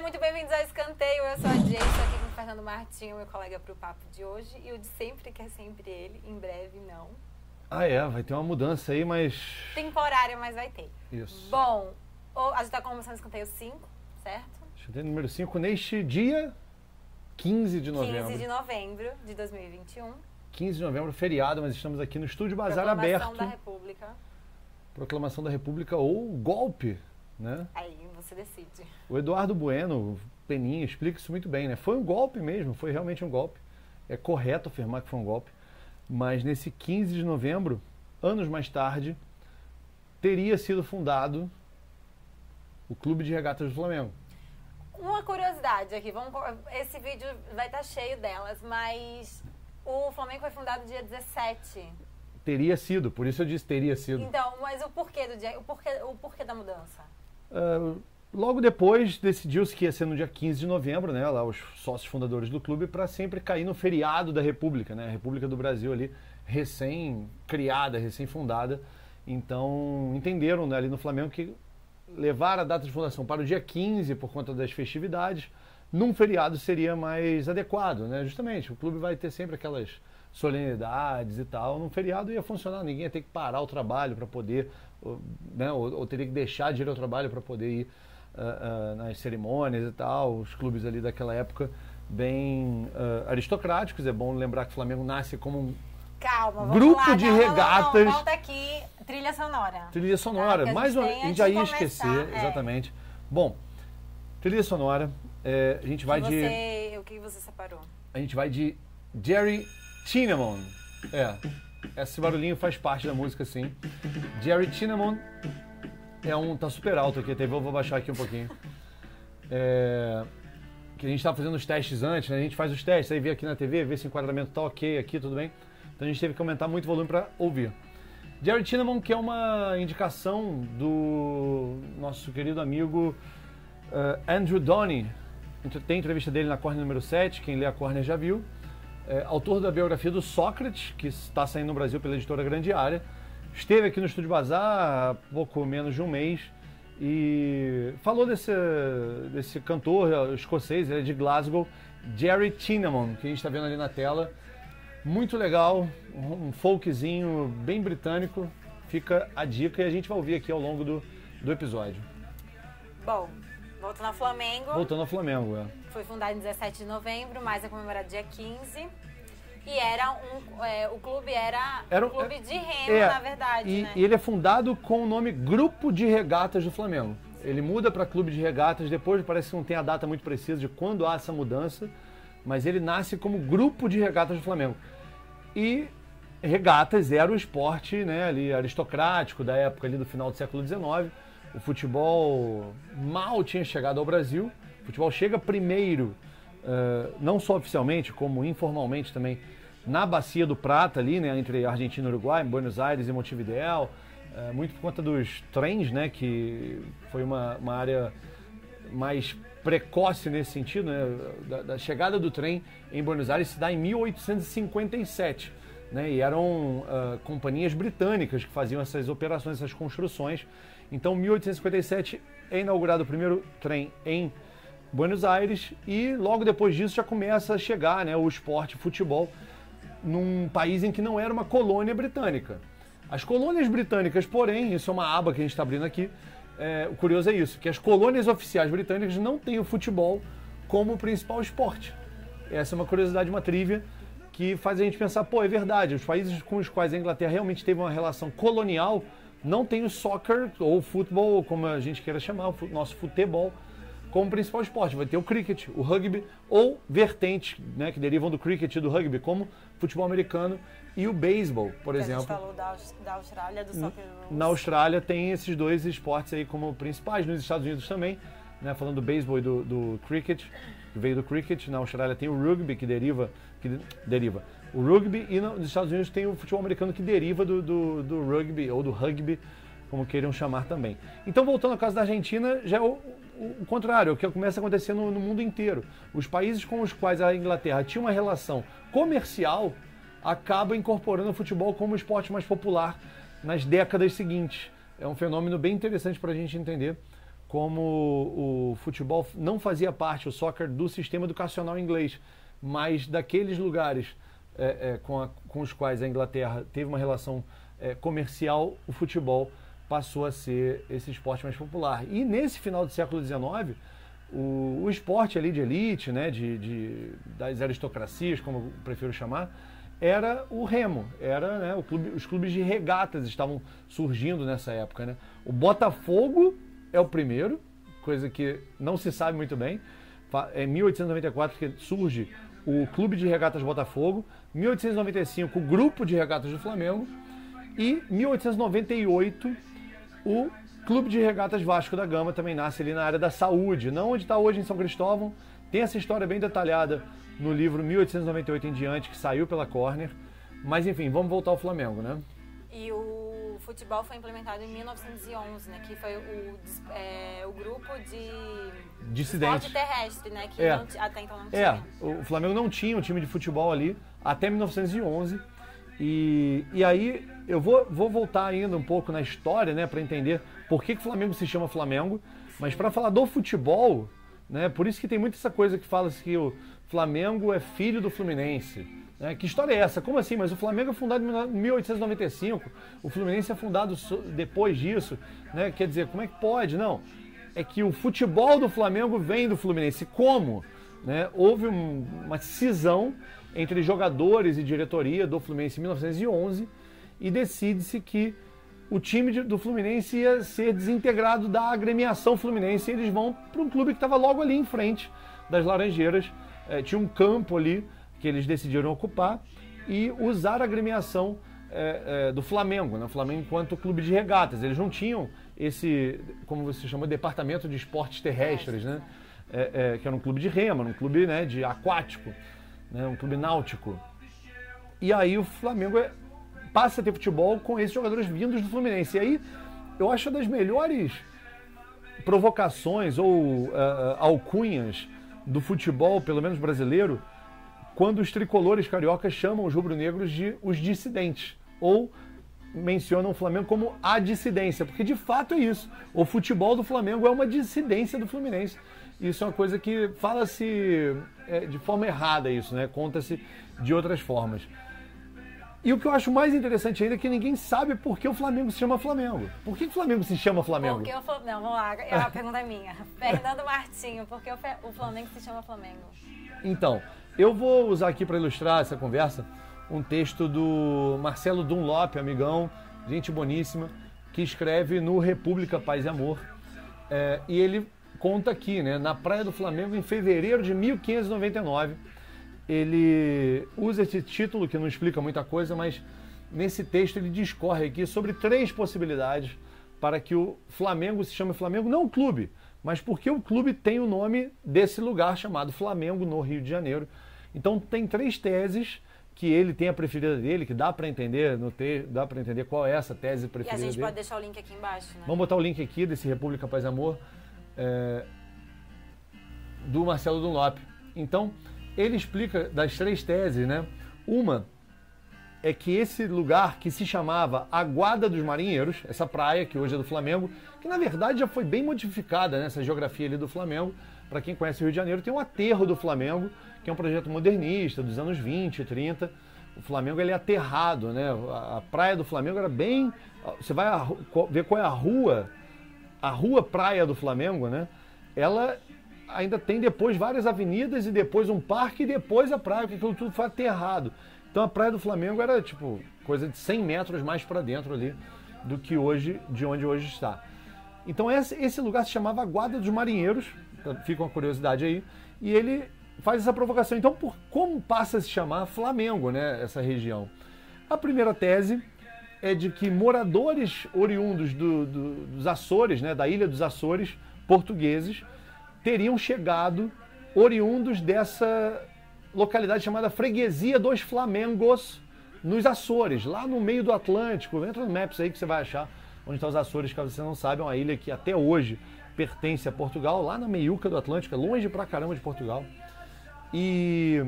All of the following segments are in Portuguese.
Sejam muito bem-vindos ao Escanteio. Eu sou a Jay, estou aqui com o Fernando Martinho, meu colega para o papo de hoje. E o de sempre, que é sempre ele, em breve não. Ah, é, vai ter uma mudança aí, mas. Temporária, mas vai ter. Isso. Bom, a gente está começando o Escanteio 5, certo? Escanteio número 5 neste dia 15 de novembro. 15 de novembro de 2021. 15 de novembro, feriado, mas estamos aqui no Estúdio Bazar Proclamação aberto. da República. Proclamação da República ou golpe, né? Aí você decide. O Eduardo Bueno, Peninha, explica isso muito bem, né? Foi um golpe mesmo, foi realmente um golpe. É correto afirmar que foi um golpe. Mas nesse 15 de novembro, anos mais tarde, teria sido fundado o Clube de Regatas do Flamengo. Uma curiosidade aqui, vamos, esse vídeo vai estar cheio delas, mas o Flamengo foi fundado dia 17. Teria sido, por isso eu disse teria sido. Então, mas o porquê do dia, o porquê, o porquê da mudança? Logo depois decidiu-se que ia ser no dia 15 de novembro, né, lá os sócios fundadores do clube, para sempre cair no feriado da República, né, a República do Brasil ali recém-criada, recém-fundada. Então entenderam né, ali no Flamengo que levar a data de fundação para o dia 15 por conta das festividades, num feriado seria mais adequado, né? Justamente, o clube vai ter sempre aquelas solenidades e tal. Num feriado ia funcionar, ninguém ia ter que parar o trabalho para poder, né? Ou, ou, teria que deixar de ir ao trabalho para poder ir uh, uh, nas cerimônias e tal. Os clubes ali daquela época bem uh, aristocráticos. É bom lembrar que o Flamengo nasce como um Calma, vamos grupo lá, de não, regatas. Não, volta aqui, trilha sonora. Trilha sonora, Tá, mais uma, gente a gente já ia de esquecer, começar, é. exatamente. Bom, trilha sonora, é, a gente vai que de. você, O que você separou? A gente vai de Jerry Cinnamon. É, esse barulhinho faz parte da música, sim. Jerry Cinnamon é um. tá super alto aqui, até vou, vou baixar aqui um pouquinho. É, que a gente estava fazendo os testes antes, né? A gente faz os testes, aí vê aqui na TV, vê se o enquadramento tá ok aqui, tudo bem. Então a gente teve que aumentar muito o volume para ouvir. Jerry Cinnamon, que é uma indicação do nosso querido amigo uh, Andrew Donny. Tem entrevista dele na Corner número 7, quem lê a Corner já viu. É, autor da biografia do Sócrates, que está saindo no Brasil pela editora Grande Área. Esteve aqui no Estúdio Bazar há pouco menos de um mês e falou desse, desse cantor escocês, ele é de Glasgow, Jerry Cinnamon, que a gente está vendo ali na tela. Muito legal, um folkzinho bem britânico. Fica a dica e a gente vai ouvir aqui ao longo do, do episódio. Bom, voltando ao Flamengo. Voltando ao Flamengo, é. Foi fundado em 17 de novembro, mas é comemorado dia 15. E era um. É, o clube era, Era um clube de remo, É, na verdade, e, né? e ele é fundado com o nome Grupo de Regatas do Flamengo. Ele muda para Clube de Regatas, depois parece que não tem a data muito precisa de quando há essa mudança, mas ele nasce como Grupo de Regatas do Flamengo. E regatas era o esporte né, ali, aristocrático da época ali do final do século XIX. O futebol mal tinha chegado ao Brasil. O futebol chega primeiro, eh, não só oficialmente, como informalmente também, na Bacia do Prata, ali, né, entre Argentina e Uruguai, Buenos Aires e Montevideo. eh, muito por conta dos trens, né, que foi uma, uma área mais precoce nesse sentido, né? da, da chegada do trem em Buenos Aires se dá em 1857. Né? E eram ah, companhias britânicas que faziam essas operações, essas construções. Então, 1857 é inaugurado o primeiro trem em Buenos Aires e logo depois disso já começa a chegar né, o esporte futebol num país em que não era uma colônia britânica. As colônias britânicas, porém, isso é uma aba que a gente está abrindo aqui, é, o curioso é isso, que as colônias oficiais britânicas não têm o futebol como principal esporte. Essa é uma curiosidade, uma trivia, que faz a gente pensar, pô, é verdade, os países com os quais a Inglaterra realmente teve uma relação colonial não tem o soccer, ou futebol, como a gente queira chamar, o nosso futebol, como principal esporte. Vai ter o cricket, o rugby, ou vertentes né, que derivam do cricket e do rugby, como futebol americano e o beisebol, por Que A exemplo. gente falou da, da Austrália, do soccer. Na Austrália tem esses dois esportes aí como principais, nos Estados Unidos também, né, falando do beisebol e do, do cricket, que veio do cricket, na Austrália tem o rugby que deriva, que de- deriva o rugby e no- nos Estados Unidos tem o futebol americano que deriva do, do, do rugby ou do rugby, como queiram chamar também. Então voltando ao caso da Argentina, já é o, o- o contrário, é o que começa a acontecer no, no mundo inteiro. Os países com os quais a Inglaterra tinha uma relação comercial acaba incorporando o futebol como esporte mais popular nas décadas seguintes. É um fenômeno bem interessante para a gente entender como o futebol não fazia parte, o soccer, do sistema educacional inglês, mas daqueles lugares é, é, com, a, com, os quais a Inglaterra teve uma relação é, comercial, o futebol passou a ser esse esporte mais popular. E nesse final do século XIX, o, o esporte ali de elite, né, de, de, das aristocracias, como eu prefiro chamar, era o remo, era né, clube, os clubes de regatas estavam surgindo nessa época. Né? O Botafogo é o primeiro, coisa que não se sabe muito bem. É 1894 que surge o Clube de Regatas Botafogo, 1895 o Grupo de Regatas do Flamengo e 1898 o Clube de Regatas Vasco da Gama também nasce ali na área da saúde, não onde está hoje em São Cristóvão. Tem essa história bem detalhada no livro 1898 em diante, que saiu pela Corner. Mas enfim, vamos voltar ao Flamengo, né? E o futebol foi implementado em 1911, né? Que foi o, é, o grupo de Dissidentes. esporte terrestre, né? Que É. não até então não É, tinha. o Flamengo não tinha um time de futebol ali até 1911. E, e aí eu vou, vou voltar ainda um pouco na história, né, para entender por que, que o Flamengo se chama Flamengo. Mas para falar do futebol, né, por isso que tem muita essa coisa que fala que o Flamengo é filho do Fluminense. Né? Que história é essa? Como assim? Mas o Flamengo é fundado em 1895, o Fluminense é fundado depois disso. Né? Quer dizer, como é que pode? Não. É que o futebol do Flamengo vem do Fluminense. Como? né, houve um- uma cisão entre jogadores e diretoria do Fluminense em 1911 e decide-se que o time de- do Fluminense ia ser desintegrado da agremiação Fluminense e eles vão para um clube que estava logo ali em frente das Laranjeiras. Eh, tinha um campo ali que eles decidiram ocupar e usar a agremiação eh, eh, do Flamengo, né? o Flamengo enquanto clube de regatas. Eles não tinham esse, como você chama, departamento de esportes terrestres, né? É, é, que era um clube de rema, um clube né, de aquático, né, um clube náutico. E aí o Flamengo é- passa a ter futebol com esses jogadores vindos do Fluminense. E aí eu acho das melhores provocações ou ah, alcunhas do futebol, pelo menos brasileiro, quando os tricolores cariocas chamam os rubro-negros de os dissidentes. Ou mencionam o Flamengo como a dissidência, porque de fato é isso. O futebol do Flamengo é uma dissidência do Fluminense. Isso é uma coisa que fala-se é, de forma errada isso, né? Conta-se de outras formas. E o que eu acho mais interessante ainda é que ninguém sabe por que o Flamengo se chama Flamengo. Por que o Flamengo se chama Flamengo? Porque o Flamengo. Não, vamos lá. é A pergunta minha. Fernando Martinho, por que o Flamengo se chama Flamengo? Então, eu vou usar aqui para ilustrar essa conversa um texto do Marcelo Dunlop, amigão, gente boníssima, que escreve no República Paz e Amor. É, e ele conta aqui, né, na Praia do Flamengo, em fevereiro de 1599. Ele usa esse título que não explica muita coisa, mas nesse texto ele discorre aqui sobre três possibilidades para que o Flamengo se chame Flamengo, não o clube, mas porque o clube tem o nome desse lugar chamado Flamengo, no Rio de Janeiro. Então tem três teses que ele tem a preferida dele, que dá para entender no te... dá para entender qual é essa tese E a preferida gente dele. pode deixar o link aqui embaixo, né? Vamos botar o link aqui desse República Paz Amor é, do Marcelo Dunlop. Então, ele explica das três teses, né? Uma é que esse lugar que se chamava Aguada dos Marinheiros, essa praia que hoje é do Flamengo, que na verdade já foi bem modificada nessa geografia ali do Flamengo. Para quem conhece o Rio de Janeiro, tem um aterro do Flamengo, que é um projeto modernista dos anos 20, 30. O Flamengo ele é aterrado, né? A, praia do Flamengo era bem. Você vai ver qual é a rua, a rua praia do Flamengo, né? Ela ainda tem depois várias avenidas e depois um parque e depois a praia, porque aquilo tudo foi aterrado. Então a praia do Flamengo era tipo coisa de 100 metros mais para dentro ali do que hoje, de onde hoje está. Então esse, lugar se chamava Guarda dos Marinheiros, então fica uma curiosidade aí, e ele faz essa provocação. Então por, como passa a se chamar Flamengo, né, essa região? A primeira tese é de que moradores oriundos do- do- dos Açores, né, da ilha dos Açores, portugueses, teriam chegado oriundos dessa localidade chamada Freguesia dos Flamengos, nos Açores, lá no meio do Atlântico. Entra no Maps aí que você vai achar onde estão os Açores, caso você não saiba, é uma ilha que até hoje pertence a Portugal, lá na meiuca do Atlântico, é longe pra caramba de Portugal. E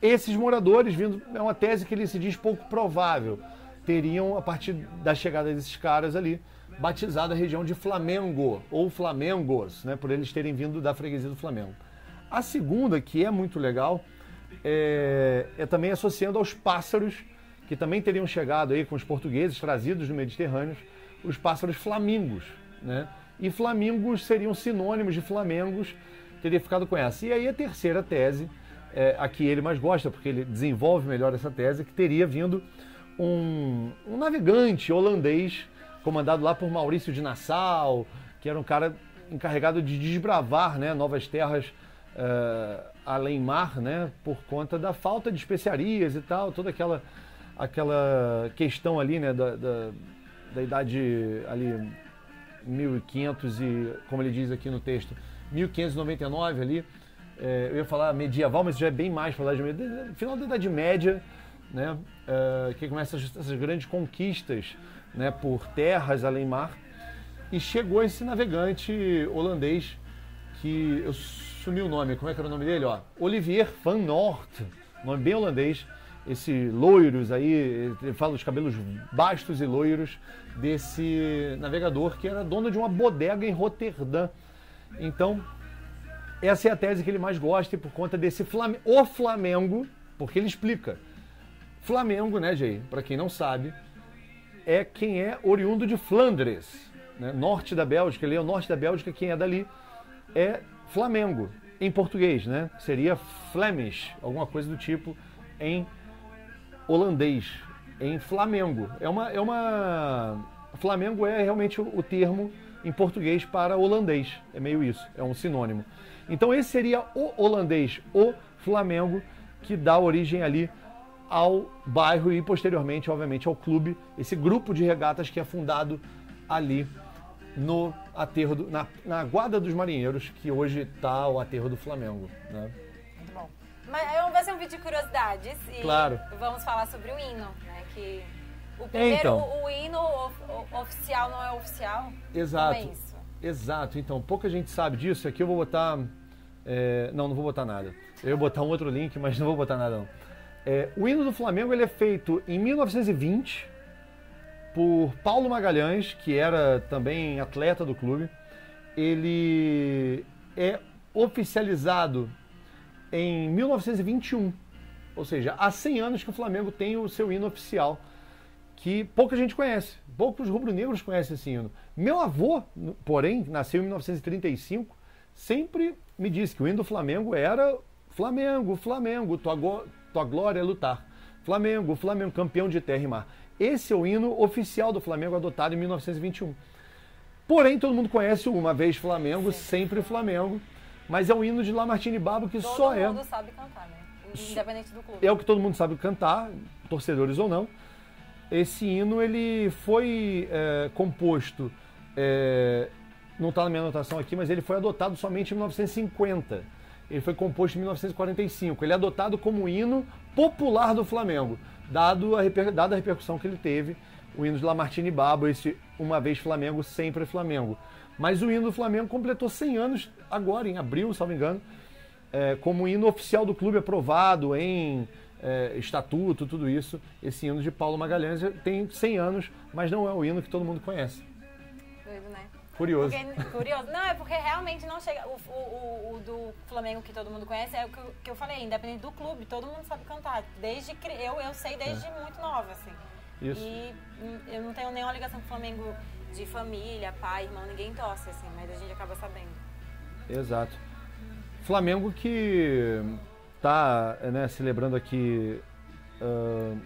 esses moradores, vindo, é uma tese que ele se diz pouco provável, teriam, a partir da chegada desses caras ali, batizado a região de Flamengo, ou Flamengos, né, por eles terem vindo da freguesia do Flamengo. A segunda, que é muito legal, é, é também associando aos pássaros que também teriam chegado aí com os portugueses trazidos do Mediterrâneo, os pássaros flamingos, né? E flamingos seriam sinônimos de flamengos, teria ficado com essa. E aí a terceira tese, é, a que ele mais gosta, porque ele desenvolve melhor essa tese, que teria vindo um, um navegante holandês comandado lá por Maurício de Nassau, que era um cara encarregado de desbravar né, novas terras uh, além mar, né, por conta da falta de especiarias e tal, toda aquela, aquela questão ali né, da, da, da idade ali 1500 e, como ele diz aqui no texto, 1599 ali, é, eu ia falar medieval, mas já é bem mais a Idade Média, final da Idade Média, né, é, que começa essas grandes conquistas né, por terras além mar, e chegou esse navegante holandês que eu sumi o nome, como é que era o nome dele? Ó, Olivier van Noort, nome bem holandês, esse loiros aí, fala dos cabelos bastos e loiros desse navegador que era dono de uma bodega em Roterdã. Então, essa é a tese que ele mais gosta e por conta desse Flam o Flamengo, porque ele explica. Flamengo, né, Jay? Para quem não sabe, é quem é oriundo de Flandres, né? norte da Bélgica. Ele é o norte da Bélgica, quem é dali é Flamengo, em português, né? Seria Flemish, alguma coisa do tipo em holandês, em Flamengo. É uma, é uma Flamengo é realmente o, termo em português para holandês. É meio isso, é um sinônimo. Então esse seria o holandês, o Flamengo, que dá origem ali ao bairro e posteriormente, obviamente, ao clube, esse grupo de regatas que é fundado ali no aterro do, na, na Guarda dos Marinheiros, que hoje está o aterro do Flamengo. Né? Muito bom. Mas vai ser um vídeo de curiosidades e claro. vamos falar sobre o hino, né? Que o primeiro, então, o, o hino o, oficial não é oficial. Exato. Não é isso. Exato. Então, pouca gente sabe disso. Aqui eu vou botar. É, não, não vou botar nada. Eu ia botar um outro link, mas não vou botar nada não. É, o hino do Flamengo ele é feito em 1920 por Paulo Magalhães, que era também atleta do clube. Ele é oficializado em 1921, ou seja, há 100 anos que o Flamengo tem o seu hino oficial, que pouca gente conhece, poucos rubro-negros conhecem esse hino. Meu avô, porém, nasceu em 1935, sempre me disse que o hino do Flamengo era Flamengo, Flamengo, tua, tua glória é lutar. Flamengo, Flamengo, campeão de terra e mar. Esse é o hino oficial do Flamengo, adotado em 1921. Porém, todo mundo conhece o Uma Vez Flamengo, sempre Flamengo. Mas é um hino de Lamartine Babo que todo só é. Todo mundo sabe cantar, né? Independente do clube. É o que todo mundo sabe cantar, torcedores ou não. Esse hino ele foi é, composto, é, não está na minha anotação aqui, mas ele foi adotado somente em 1950. Ele foi composto em 1945. Ele é adotado como hino popular do Flamengo dado a, dada a repercussão que ele teve, o hino de Lamartine Babo, esse Uma Vez Flamengo, Sempre Flamengo. Mas o hino do Flamengo completou 100 anos agora, em abril, se não me engano, é, como hino oficial do clube aprovado em é, estatuto, tudo isso. Esse hino de Paulo Magalhães tem 100 anos, mas não é o hino que todo mundo conhece. Doido, né? Curioso. Porque, curioso. Não, é porque realmente não chega. O, o, o, do Flamengo que todo mundo conhece é o que, que, eu falei, independente do clube, todo mundo sabe cantar. Desde eu, eu sei desde é. muito nova, assim. Isso. E eu não tenho nenhuma ligação com o Flamengo de família, pai, irmão, ninguém torce, assim, mas a gente acaba sabendo. Exato. Flamengo que está né, celebrando aqui. Uh,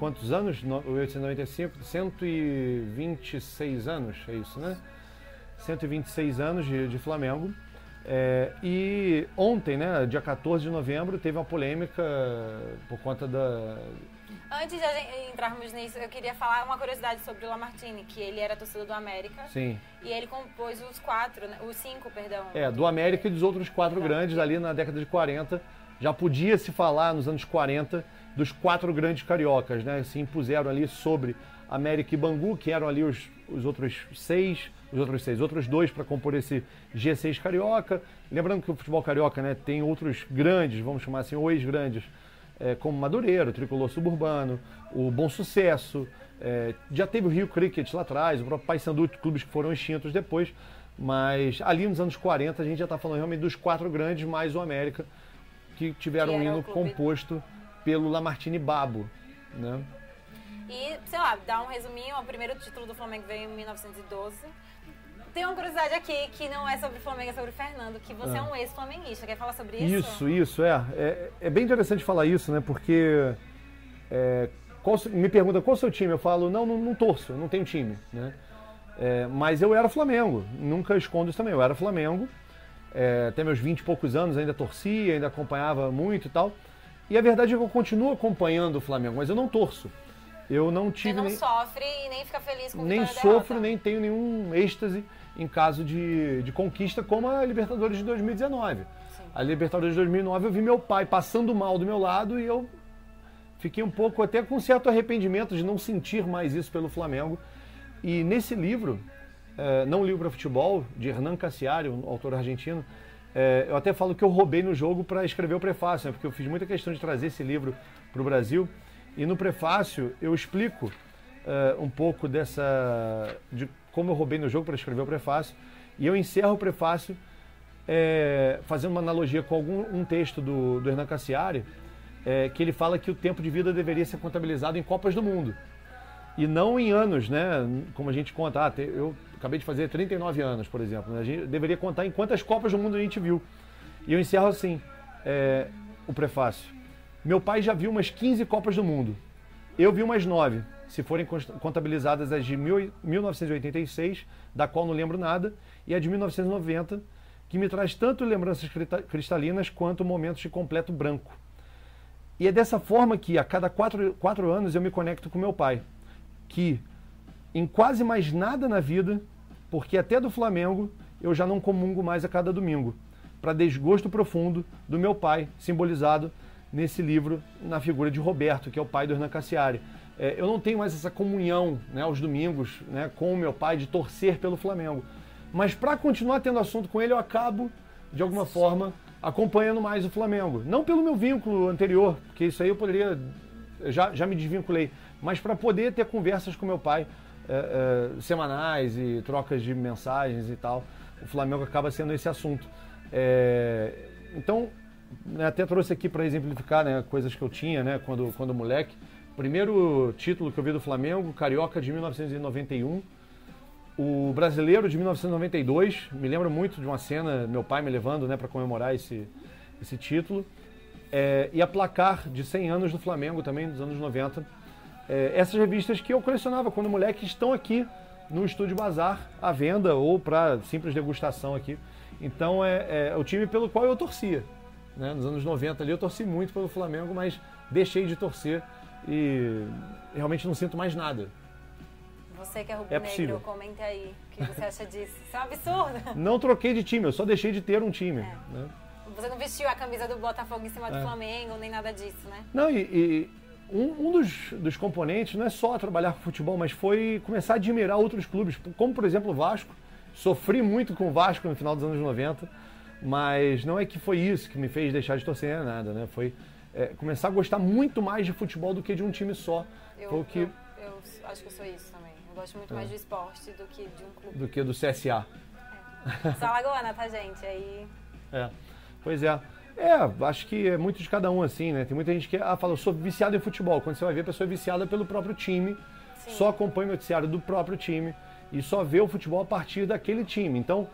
quantos anos? 1895, 126 anos, é isso, né? 126 anos de, de Flamengo. É, e ontem, né, dia 14 de novembro, teve uma polêmica por conta da. Antes de entrarmos nisso, eu queria falar uma curiosidade sobre o Lamartine, que ele era torcedor do América. Sim. E ele compôs os quatro, né, os cinco, perdão. É, do América e dos outros quatro Exato. grandes ali na década de 40. Já podia se falar nos anos 40 dos quatro grandes cariocas, né? Se impuseram ali sobre América e Bangu, que eram ali os, os outros seis, os outros seis, outros dois para compor esse G6 carioca. Lembrando que o futebol carioca, né, tem outros grandes, vamos chamar assim, os grandes, é, como Madureira, o Tricolor Suburbano, o Bom Sucesso, É, já teve o Rio Cricket lá atrás, o próprio Paysandu, clubes que foram extintos depois, mas ali nos anos 40 a gente já está falando realmente dos quatro grandes mais o América, que tiveram Que um hino composto pelo Lamartine Babo, né? E, sei lá, dar um resuminho, o primeiro título do Flamengo veio em 1912. Tem uma curiosidade aqui, que não é sobre o Flamengo, é sobre o Fernando, que você é, Ah. um ex-flamenguista. Quer falar sobre isso? Isso, isso, é. É, é bem interessante falar isso, né? Porque é, qual me pergunta qual é o seu time? Eu falo, não, não, não torço, não tenho time, né? É, mas eu era Flamengo, nunca escondo isso também, eu era Flamengo. É, até meus 20 e poucos anos ainda torcia, ainda acompanhava muito e tal. E a verdade é que eu continuo acompanhando o Flamengo, mas eu não torço. Eu não Você tive não nem, sofre e nem fica feliz com nem sofro, derrota. nem tenho nenhum êxtase em caso de, de conquista como a Libertadores de 2019. Sim. A Libertadores de 2009 eu vi meu pai passando mal do meu lado e eu fiquei um pouco até com certo arrependimento de não sentir mais isso pelo Flamengo. E nesse livro, eh, não livro para futebol, de Hernan Cassiari, um autor argentino, eh, eu até falo que eu roubei no jogo para escrever o prefácio, né, porque eu fiz muita questão de trazer esse livro para o Brasil. E no prefácio eu explico eh, um pouco dessa. de como eu roubei no jogo para escrever o prefácio. E eu encerro o prefácio é, fazendo uma analogia com algum um texto do, do Hernan Cassiari, é, que ele fala que o tempo de vida deveria ser contabilizado em Copas do Mundo. E não em anos, né? Como a gente conta. Ah, eu acabei de fazer 39 anos, por exemplo. né? A gente deveria contar em quantas Copas do Mundo a gente viu. E eu encerro assim, é, o prefácio. Meu pai já viu umas 15 Copas do Mundo. Eu vi umas 9, se forem contabilizadas as de mil- 1986, da qual não lembro nada, e a de 1990, que me traz tanto lembranças cristalinas quanto momentos de completo branco. E é dessa forma que, a cada quatro, quatro anos, eu me conecto com meu pai, que em quase mais nada na vida, porque até do Flamengo eu já não comungo mais a cada domingo, para desgosto profundo do meu pai, simbolizado nesse livro na figura de Roberto, que é o pai do Hernan Cassiari. É, eu não tenho mais essa comunhão né, aos domingos né, com o meu pai de torcer pelo Flamengo. Mas para continuar tendo assunto com ele, eu acabo, de alguma forma, acompanhando mais o Flamengo. Não pelo meu vínculo anterior, porque isso aí eu poderia. Já, já me desvinculei. Mas para poder ter conversas com meu pai é, é, semanais e trocas de mensagens e tal. O Flamengo acaba sendo esse assunto. É, então, né, até trouxe aqui para exemplificar né, coisas que eu tinha né, quando, quando moleque. Primeiro título que eu vi do Flamengo, Carioca de 1991. O Brasileiro de 1992, me lembro muito de uma cena, meu pai me levando né, para comemorar esse, esse título. É, e a Placar de 100 anos do Flamengo também, dos anos 90. É, essas revistas que eu colecionava quando moleque estão aqui no Estúdio Bazar à venda ou para simples degustação aqui. Então é, é o time pelo qual eu torcia. Né? Nos anos 90 ali eu torci muito pelo Flamengo, mas deixei de torcer e realmente não sinto mais nada. Você que é É rubro-negro, possível. comente aí o que você acha disso. Isso é um absurdo. Não troquei de time, eu só deixei de ter um time. É. né? Você não vestiu a camisa do Botafogo em cima do É. Flamengo, nem nada disso, né? Não, e, e um, um dos, dos componentes não é só trabalhar com futebol, mas foi começar a admirar outros clubes, como por exemplo o Vasco. Sofri muito com o Vasco no final dos anos 90, mas não é que foi isso que me fez deixar de torcer nem nada, né? Foi é, começar a gostar muito mais de futebol do que de um time só. Eu, Foi o que, eu, eu acho que eu sou isso também. Eu gosto muito mais do esporte do que de um clube. do que do CSA. Sou alagoana, tá, gente? Aí. É. Pois é. É, acho que é muito de cada um assim, né? Tem muita gente que ah, fala, eu sou viciado em futebol. Quando você vai ver, a pessoa é viciada pelo próprio time, Sim. só acompanha o noticiário do próprio time e só vê o futebol a partir daquele time. Então,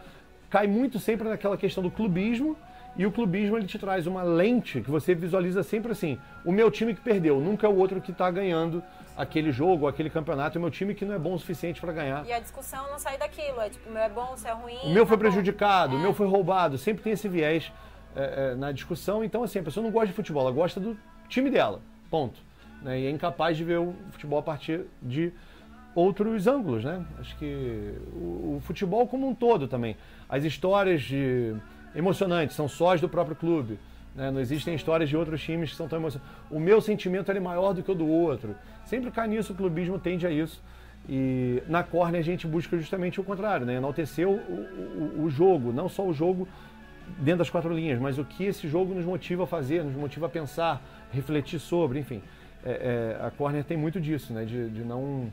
cai muito sempre naquela questão do clubismo e o clubismo ele te traz uma lente que você visualiza sempre assim: o meu time que perdeu, nunca é o outro que está ganhando aquele jogo, aquele campeonato, é o meu time que não é bom o suficiente para ganhar. E a discussão não sai daquilo. É tipo, o meu é bom, o seu é ruim. O meu foi tá bom. prejudicado, o É. meu foi roubado. Sempre tem esse viés é, é, na discussão. Então, assim, a pessoa não gosta de futebol, ela gosta do time dela. Ponto. Né? E é incapaz de ver o futebol a partir de outros ângulos, né? Acho que o, o futebol como um todo também. As histórias de, emocionantes são sós do próprio clube. né? Não existem histórias de outros times que são tão emocionantes. O meu sentimento é maior do que o do outro. Sempre cai nisso, o clubismo tende a isso. E na Corner a gente busca justamente o contrário, né? enaltecer o, o, o jogo, não só o jogo dentro das quatro linhas, mas o que esse jogo nos motiva a fazer, nos motiva a pensar, refletir sobre, enfim. é, é, a Corner tem muito disso, né? De, de não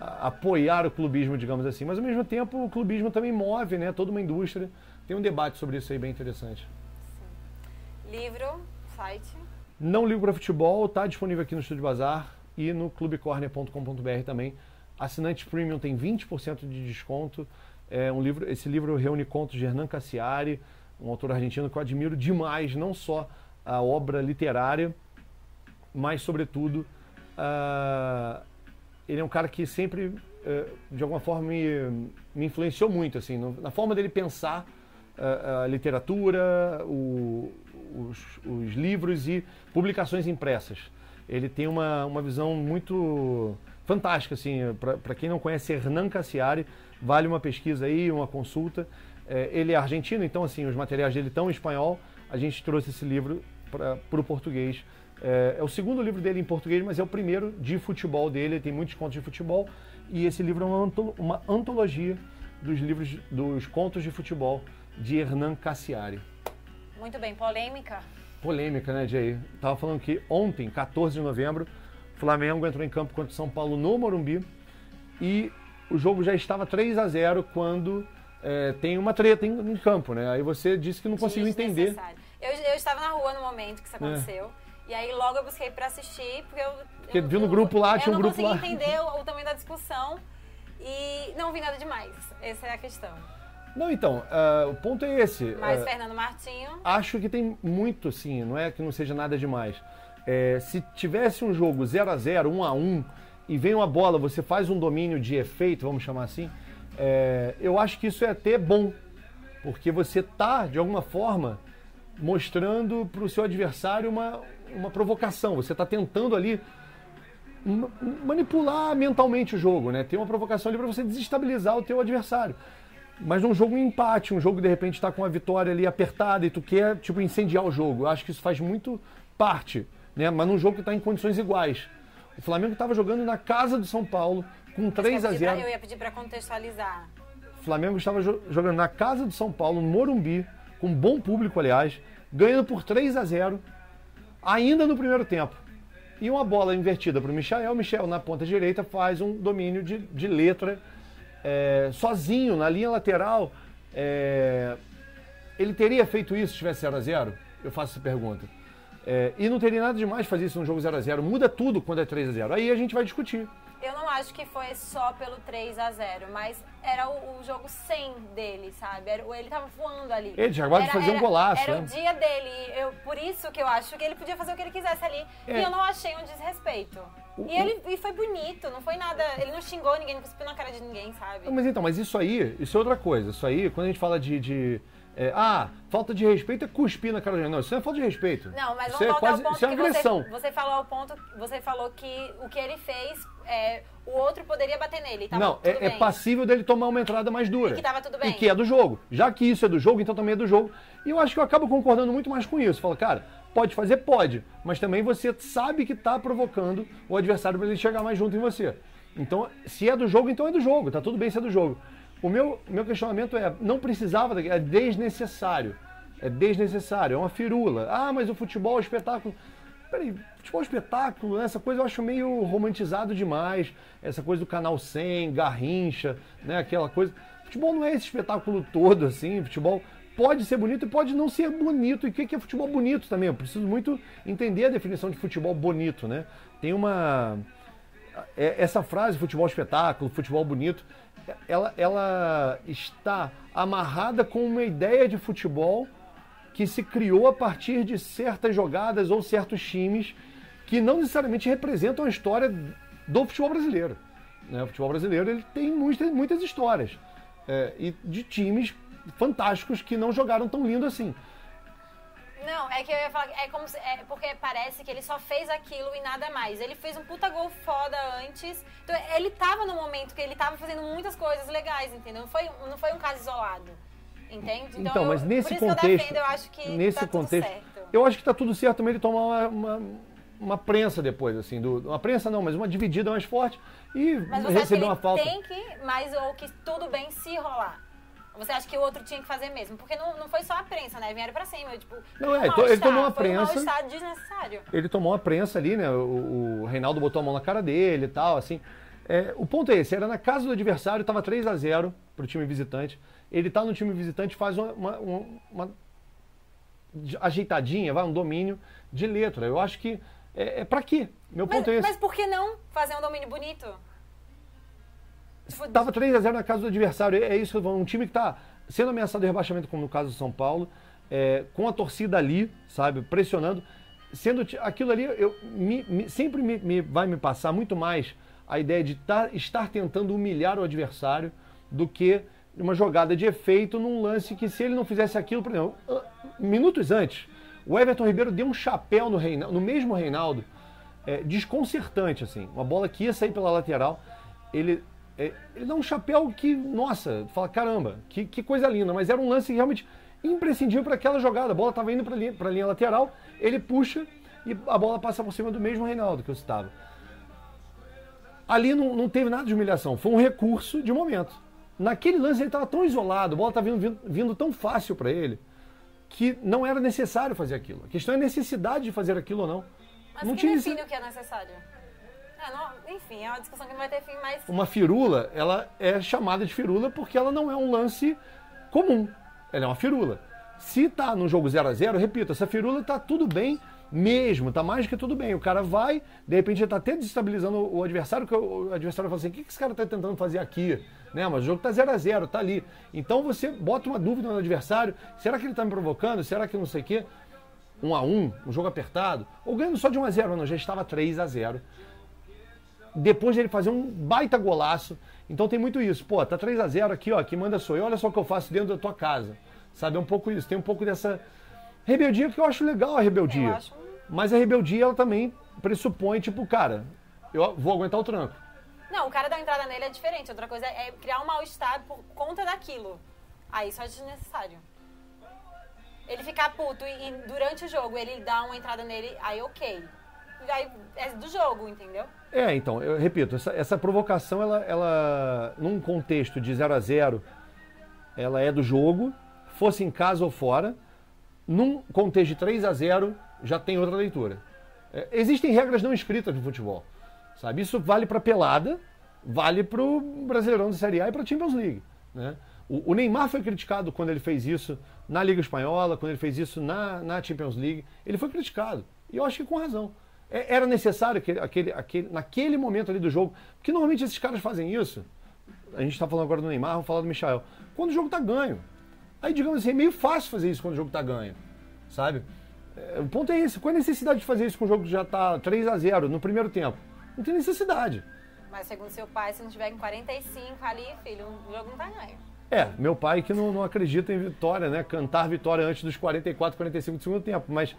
apoiar o clubismo, digamos assim. Mas ao mesmo tempo o clubismo também move, né? Toda uma indústria. Tem um debate sobre isso aí bem interessante. Sim. Livro, site. Não ligo para futebol, está disponível aqui no Estúdio Bazar e no clubecorner.com.br também. Assinante premium tem 20% de desconto. É um livro, esse livro reúne contos de Hernan Cassiari, um autor argentino que eu admiro demais, não só a obra literária, mas, sobretudo, uh, ele é um cara que sempre, uh, de alguma forma, me, me influenciou muito, assim, no, na forma dele pensar uh, a literatura, o, os, os, livros e publicações impressas. Ele tem uma, uma visão muito fantástica, assim, para quem não conhece Hernan Cassiari, vale uma pesquisa aí, uma consulta. É, ele é argentino, então, assim, os materiais dele estão em espanhol. A gente trouxe esse livro para o português. É, é, o segundo livro dele em português, mas é o primeiro de futebol dele. Ele tem muitos contos de futebol. E esse livro é uma, uma antologia dos livros, dos contos de futebol de Hernan Cassiari. Muito bem, polêmica. Polêmica, né, Jay? Tava falando que ontem, 14 de novembro, Flamengo entrou em campo contra o São Paulo no Morumbi e o jogo já estava 3 a 0 quando é, tem uma treta em, em, campo, né? Aí você disse que não conseguiu entender. Eu, eu estava na rua no momento que isso é. aconteceu. É. E aí logo eu busquei para assistir, porque eu. Porque eu, viu no grupo lá, tinha um grupo lá. Eu não consegui entender o, o, tamanho da discussão e não vi nada demais. Essa é a questão. Não, então, uh, o ponto é esse. Mas uh, Fernando Martinho. Acho que tem muito, sim, não é que não seja nada demais. É, se tivesse um jogo 0 a 0 1 a 1 e vem uma bola, você faz um domínio de efeito, vamos chamar assim, é, eu acho que isso é até bom, porque você tá, de alguma forma, mostrando para o seu adversário uma, uma provocação. Você está tentando ali manipular mentalmente o jogo, né? Tem uma provocação ali para você desestabilizar o teu adversário. Mas num jogo em empate, um jogo que de repente está com a vitória ali apertada e tu quer, tipo, incendiar o jogo. Eu acho que isso faz muito parte, né? Mas num jogo que está em condições iguais. O Flamengo estava jogando na casa do São Paulo com 3 a 0. eu ia pedir para contextualizar. O Flamengo estava jogando na casa do São Paulo, no Morumbi, com bom público, aliás, ganhando por 3 a 0 ainda no primeiro tempo. E uma bola invertida para o Michel. Michel, na ponta direita, faz um domínio de, de letra é, sozinho na linha lateral. É, ele teria feito isso se tivesse 0 a 0 Eu faço essa pergunta. É, e não teria nada demais fazer isso num jogo 0 a 0 Muda tudo quando é 3 a 0 Aí a gente vai discutir. Eu não acho que foi só pelo 3 a 0 mas era o, o jogo sem dele, sabe? Era, ele tava voando ali. Ele já agora de fazer um golaço. Era né? o dia dele. Eu, por isso que eu acho que ele podia fazer o que ele quisesse ali. É. E eu não achei um desrespeito. O, e ele e foi bonito, não foi nada. Ele não xingou ninguém, não cuspiu na cara de ninguém, sabe? Mas então, mas isso aí, isso é outra coisa. Isso aí, quando a gente fala de, de é, ah, falta de respeito é cuspir na cara de Não, isso não é falta de respeito. Não, mas vamos isso é voltar é quase, ao ponto isso é agressão. Você, você, falou ao ponto, você falou que o que ele fez, é, o outro poderia bater nele. não, é, é, passível dele tomar uma entrada mais dura. E que tava tudo bem. E que é do jogo. Já que isso é do jogo, então também é do jogo. E eu acho que eu acabo concordando muito mais com isso. Fala, cara, pode fazer? Pode. Mas também você sabe que está provocando o adversário para ele chegar mais junto em você. Então, se é do jogo, então é do jogo. Tá tudo bem se é do jogo. O meu, meu questionamento é, não precisava, é desnecessário. É desnecessário, é uma firula. Ah, mas o futebol é espetáculo. Peraí, futebol é espetáculo, né? essa coisa eu acho meio romantizado demais. Essa coisa do canal 100, Garrincha, né? Aquela coisa. Futebol não é esse espetáculo todo assim. Futebol pode ser bonito e pode não ser bonito. E o que é futebol bonito também? Eu preciso muito entender a definição de futebol bonito, né? Tem uma. É, essa frase, futebol espetáculo, futebol bonito, ela, ela está amarrada com uma ideia de futebol que se criou a partir de certas jogadas ou certos times que não necessariamente representam a história do futebol brasileiro. Né? O futebol brasileiro ele tem muitas, muitas histórias é, e de times fantásticos que não jogaram tão lindo assim. Não, é que eu ia falar, é como se, é porque parece que ele só fez aquilo e nada mais. Ele fez um puta gol foda antes. Então ele tava no momento que ele tava fazendo muitas coisas legais, entendeu? Não foi, não foi um caso isolado. Entende? Então, então eu, mas nesse contexto, eu, defendo, eu acho que nesse tá contexto, eu acho que tá tudo certo também ele tomar uma, uma, uma, prensa depois, assim, do, uma prensa não, mas uma dividida mais forte e mas você receber uma falta. Tem que, mas ou que tudo bem se rolar. Você acha que o outro tinha que fazer mesmo? Porque não, não foi só a prensa, né? Vieram pra cima. Tipo, Não, é, um ele tomou uma foi um prensa. desnecessário. ele tomou uma prensa ali, né? O, o Reinaldo botou a mão na cara dele e tal, assim. É, o ponto é esse, era na casa do adversário, tava 3 a 0 pro time visitante. Ele tá no time visitante, faz uma, uma- uma- ajeitadinha, vai, um domínio de letra. Eu acho que é, é para quê? Meu Mas, ponto é esse. mas por que não fazer um domínio bonito? Tava 3 a 0 na casa do adversário. É isso tô falando. Um time que tá sendo ameaçado de rebaixamento, como no caso do São Paulo, é, com a torcida ali, sabe, pressionando. Sendo aquilo ali, eu, me- me- sempre me, me- vai me passar muito mais a ideia de tá- estar tentando humilhar o adversário do que uma jogada de efeito num lance que, se ele não fizesse aquilo, por exemplo, minutos antes, o Everton Ribeiro deu um chapéu no, Reina- no mesmo Reinaldo, é, desconcertante, assim. Uma bola que ia sair pela lateral, ele, é, ele dá um chapéu que, nossa, fala, caramba, que, que coisa linda, mas era um lance realmente imprescindível para aquela jogada. A bola estava indo para linha, a linha lateral, ele puxa e a bola passa por cima do mesmo Reinaldo que eu citava. Ali não, não teve nada de humilhação, foi um recurso de momento. Naquele lance ele estava tão isolado, a bola estava vindo, vindo, vindo tão fácil para ele, que não era necessário fazer aquilo. A questão é a necessidade de fazer aquilo ou não. Mas não quem tinha define o que é necessário? É, não- enfim, é uma discussão que não vai ter fim, mas... uma firula, ela é chamada de firula porque ela não é um lance comum. Ela é uma firula. Se tá no jogo 0 a 0 repito, essa firula tá tudo bem mesmo, tá mais que tudo bem. O cara vai, de repente ele tá até desestabilizando o adversário, que o adversário fala assim: o que, esse cara tá tentando fazer aqui? Né? Mas o jogo tá 0 a 0 tá ali. Então você bota uma dúvida no adversário: será que ele tá me provocando? Será que não sei o quê? 1 um a 1 um, um jogo apertado, ou ganhando só de 1 a 0 não, já estava 3 a 0 depois dele fazer um baita golaço. Então tem muito isso. Pô, tá 3 a 0 aqui, ó, quem manda sou eu, olha só o que eu faço dentro da tua casa. Sabe, é um pouco isso. Tem um pouco dessa rebeldia que eu acho legal a rebeldia. Eu acho- Mas a rebeldia ela também pressupõe tipo, cara, eu vou aguentar o tranco. Não, o cara dar entrada nele é diferente. Outra coisa é criar um mal-estar por conta daquilo. Aí isso é desnecessário. Ele ficar puto e, e durante o jogo ele dá uma entrada nele, aí ok. Aí é do jogo, entendeu? É, então, eu repito, essa, essa provocação, ela, ela, num contexto de 0 a 0 ela é do jogo, fosse em casa ou fora. Num contexto de 3 a 0 já tem outra leitura. É, existem regras não escritas no futebol, sabe? Isso vale para pelada, vale para o Brasileirão da Série A e para a Champions League, né? O, o Neymar foi criticado quando ele fez isso na Liga Espanhola, quando ele fez isso na, na Champions League. Ele foi criticado. E eu acho que com razão. É- Era necessário aquele, aquele, aquele, naquele momento ali do jogo, porque normalmente esses caras fazem isso. A gente está falando agora do Neymar, vamos falar do Michael. Quando o jogo tá ganho. Aí, digamos assim, é meio fácil fazer isso quando o jogo tá ganho, sabe? É, o ponto é esse. Qual é a necessidade de fazer isso com o jogo que já tá 3 a 0 no primeiro tempo? Não tem necessidade. Mas segundo seu pai, se não tiver com 45 ali, filho, o jogo não tá ganho. É, meu pai que não, não acredita em vitória, né? Cantar vitória antes dos 44, 45 do segundo tempo. Mas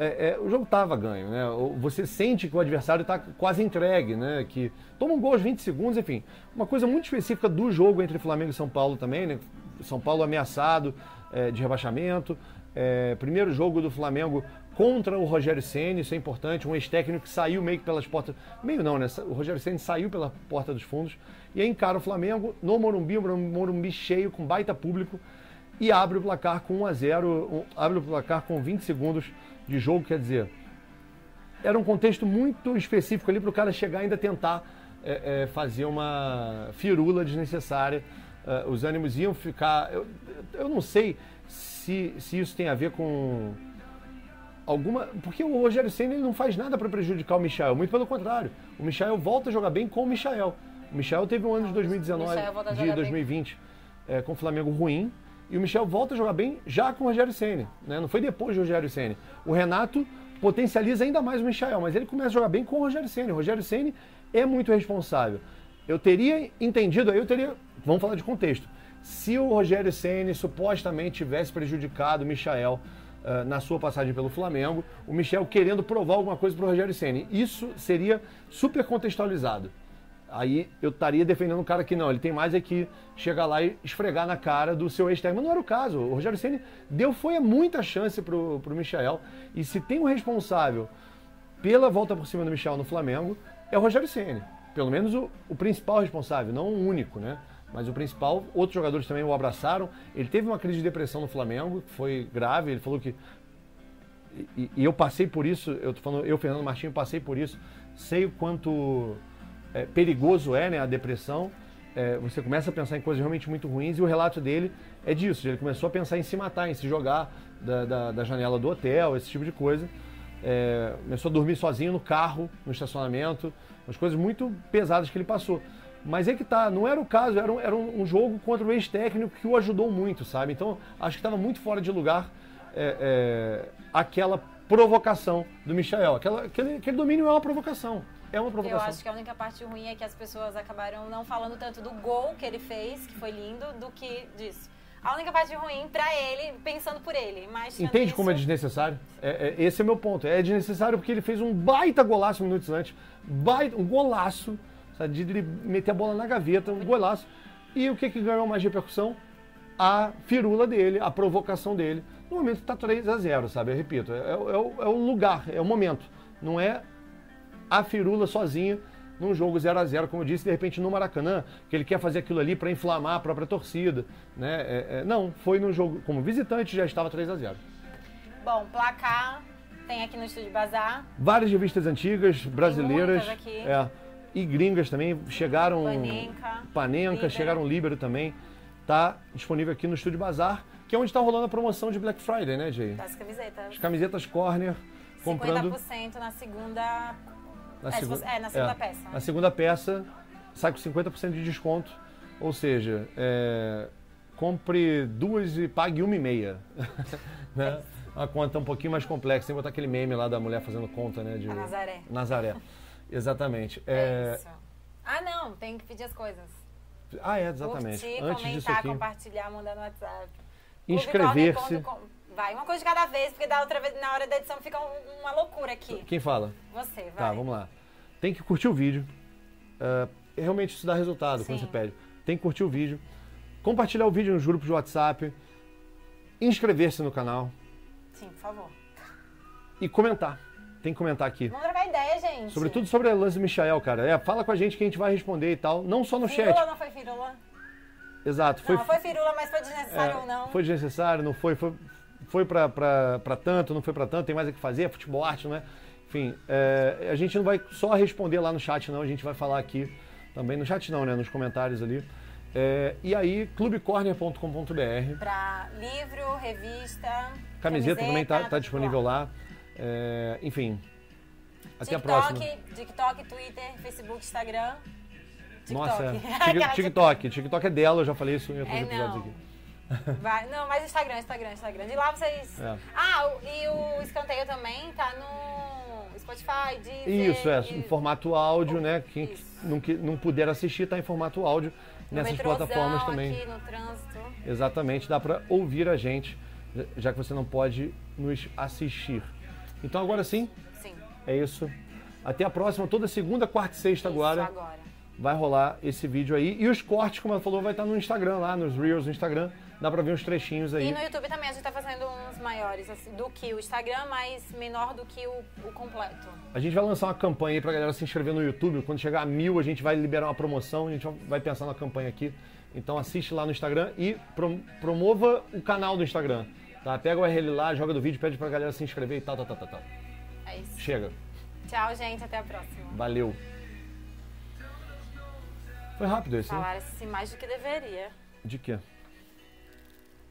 é, é, o jogo estava ganho, né? O- Você sente que o adversário está quase entregue, né? Que toma um gol aos 20 segundos, enfim. Uma coisa muito específica do jogo entre Flamengo e São Paulo também, né? São Paulo ameaçado é, de rebaixamento. É, primeiro jogo do Flamengo contra o Rogério Ceni, isso é importante. Um ex-técnico que saiu meio que pelas portas. Meio não, né? O Rogério Ceni saiu pela porta dos fundos e aí encara o Flamengo no Morumbi, um Morumbi cheio, com baita público e abre o placar com 1 a 0 um- abre o placar com 20 segundos de jogo, quer dizer, era um contexto muito específico ali para o cara chegar e ainda tentar é, é, fazer uma firula desnecessária. É, os ânimos iam ficar. Eu, eu não sei se, se isso tem a ver com alguma. Porque o Rogério Senna ele não faz nada para prejudicar o Michel, muito pelo contrário. O Michel volta a jogar bem com o Michel. O Michel teve um ano de 2019, Michael volta a de jogar bem. 2020, é, com o Flamengo ruim. E o Michel volta a jogar bem já com o Rogério Senna. Né? Não foi depois do Rogério Senna. O Renato potencializa ainda mais o Michel, mas ele começa a jogar bem com o Rogério Senna. O Rogério Senna é muito responsável. Eu teria entendido aí, eu teria. Vamos falar de contexto. Se o Rogério Senna supostamente tivesse prejudicado o Michel ah, na sua passagem pelo Flamengo, o Michel querendo provar alguma coisa para o Rogério Senna, isso seria super contextualizado. Aí eu estaria defendendo um cara que não, ele tem mais é que chegar lá e esfregar na cara do seu ex-técnico. Mas não era o caso. O Rogério Ceni deu foi muita chance pro, pro Michel. E se tem um responsável pela volta por cima do Michel no Flamengo, é o Rogério Ceni. Pelo menos o, o principal responsável, não o único, né? Mas o principal, outros jogadores também o abraçaram. Ele teve uma crise de depressão no Flamengo, que foi grave. Ele falou que. E, e eu passei por isso, eu tô falando, eu, Fernando Martins, passei por isso. Sei o quanto é, perigoso é né, a depressão. É, você começa a pensar em coisas realmente muito ruins e o relato dele é disso. Ele começou a pensar em se matar, em se jogar da, da, da janela do hotel, esse tipo de coisa. É, começou a dormir sozinho no carro, no estacionamento, umas coisas muito pesadas que ele passou. Mas é que tá, não era o caso, era um, era um jogo contra o ex-técnico que o ajudou muito, sabe? Então acho que estava muito fora de lugar é, é, aquela provocação do Michel. Aquela, aquele, aquele domínio é uma provocação. É uma provocação. Eu acho que a única parte ruim é que as pessoas acabaram não falando tanto do gol que ele fez, que foi lindo, do que disso. A única parte ruim pra ele, pensando por ele. Mas Entende isso... como é desnecessário? É, é, esse é meu ponto. É desnecessário porque ele fez um baita golaço minutos antes. Baita, um golaço. Sabe, de ele meter a bola na gaveta, um golaço. E o que, que ganhou mais repercussão? A firula dele, a provocação dele. No momento tá 3 a 0 sabe? Eu repito, é, é, é, o, é o lugar, é o momento. Não é a firula sozinha num jogo 0 a 0 como eu disse, de repente no Maracanã, que ele quer fazer aquilo ali para inflamar a própria torcida. Né? É, é, não, foi no jogo como visitante, já estava 3 a 0 Bom, placar tem aqui no Estúdio Bazar. Várias revistas antigas, brasileiras. É, e gringas também. Chegaram. Panenka. Panenka, Líbero. chegaram Líbero também. Tá disponível aqui no Estúdio Bazar, que é onde está rolando a promoção de Black Friday, né, Jay? Das camisetas. As camisetas Corner, comprando. 50% na segunda. Na É, se segu- é, na segunda peça. Na segunda peça, sai com 50% de desconto. Ou seja, é, compre duas e pague uma e meia. né? Uma conta um pouquinho mais complexa. Tem que botar aquele meme lá da mulher fazendo conta, né? De... A Nazaré. Nazaré. Exatamente. É É, isso. Ah, não, tem que pedir as coisas. Ah, é, exatamente. Curtir, Antes disso comentar, aqui, compartilhar, mandar no WhatsApp. Inscrever-se. Quando- Vai, uma coisa de cada vez, porque da outra vez, na hora da edição fica um- uma loucura aqui. Quem fala? Você, vai. Tá, vamos lá. Tem que curtir o vídeo. É, realmente isso dá resultado quando Sim. você pede. Tem que curtir o vídeo. Compartilhar o vídeo nos grupos de WhatsApp. Inscrever-se no canal. Sim, por favor. E comentar. Tem que comentar aqui. Vamos trocar ideia, gente. Sobretudo sobre a lance do Michael, cara. É, fala com a gente que a gente vai responder e tal. Não só no Firula chat. não foi firula? Exato. Foi, não, foi firula, mas foi desnecessário é, ou não. foi desnecessário, não foi. Foi, foi pra tanto, não foi pra tanto. Tem mais o que fazer. É futebol arte, não é? Enfim, é, a gente não vai só responder lá no chat, não. A gente vai falar aqui também. No chat não, né? Nos comentários ali. É, e aí, clubecorner.com.br. Pra livro, revista. Camiseta também tá, tá disponível lá. É, enfim. Até a próxima. TikTok, Twitter, Facebook, Instagram. TikTok. Nossa, é. Aquela Tik- TikTok. TikTok é dela, eu já falei isso em outros É, episódios não. aqui. Vai, não, mas Instagram, Instagram, Instagram. De lá vocês. É. Ah, o- e o escanteio também tá no Spotify, Deezer. Isso, é, e- em formato áudio, né? Quem Isso. não, não puder assistir, tá em formato áudio no nessas plataformas também. aqui no trânsito. Exatamente, dá para ouvir a gente, já- já que você não pode nos assistir. Então agora sim, Sim. é isso. Até a próxima, toda segunda, quarta e sexta isso, agora agora. Vai rolar esse vídeo aí. E os cortes, como ela falou, vai estar no Instagram lá, nos Reels do Instagram. Dá pra ver uns trechinhos aí. E no YouTube também a gente tá fazendo uns maiores assim, do que o Instagram, mas menor do que o, o completo. A gente vai lançar uma campanha aí pra galera se inscrever no YouTube. Quando chegar a mil, a gente vai liberar uma promoção. A gente vai pensar na campanha aqui. Então assiste lá no Instagram e pro- promova o canal do Instagram. Tá? Pega o URL lá, joga do vídeo, pede pra galera se inscrever e tal, tal, tal, tal, tal. É isso. Chega. Tchau, gente. Até a próxima. Valeu. Foi rápido esse, hein? Falaram assim mais do que deveria. De quê?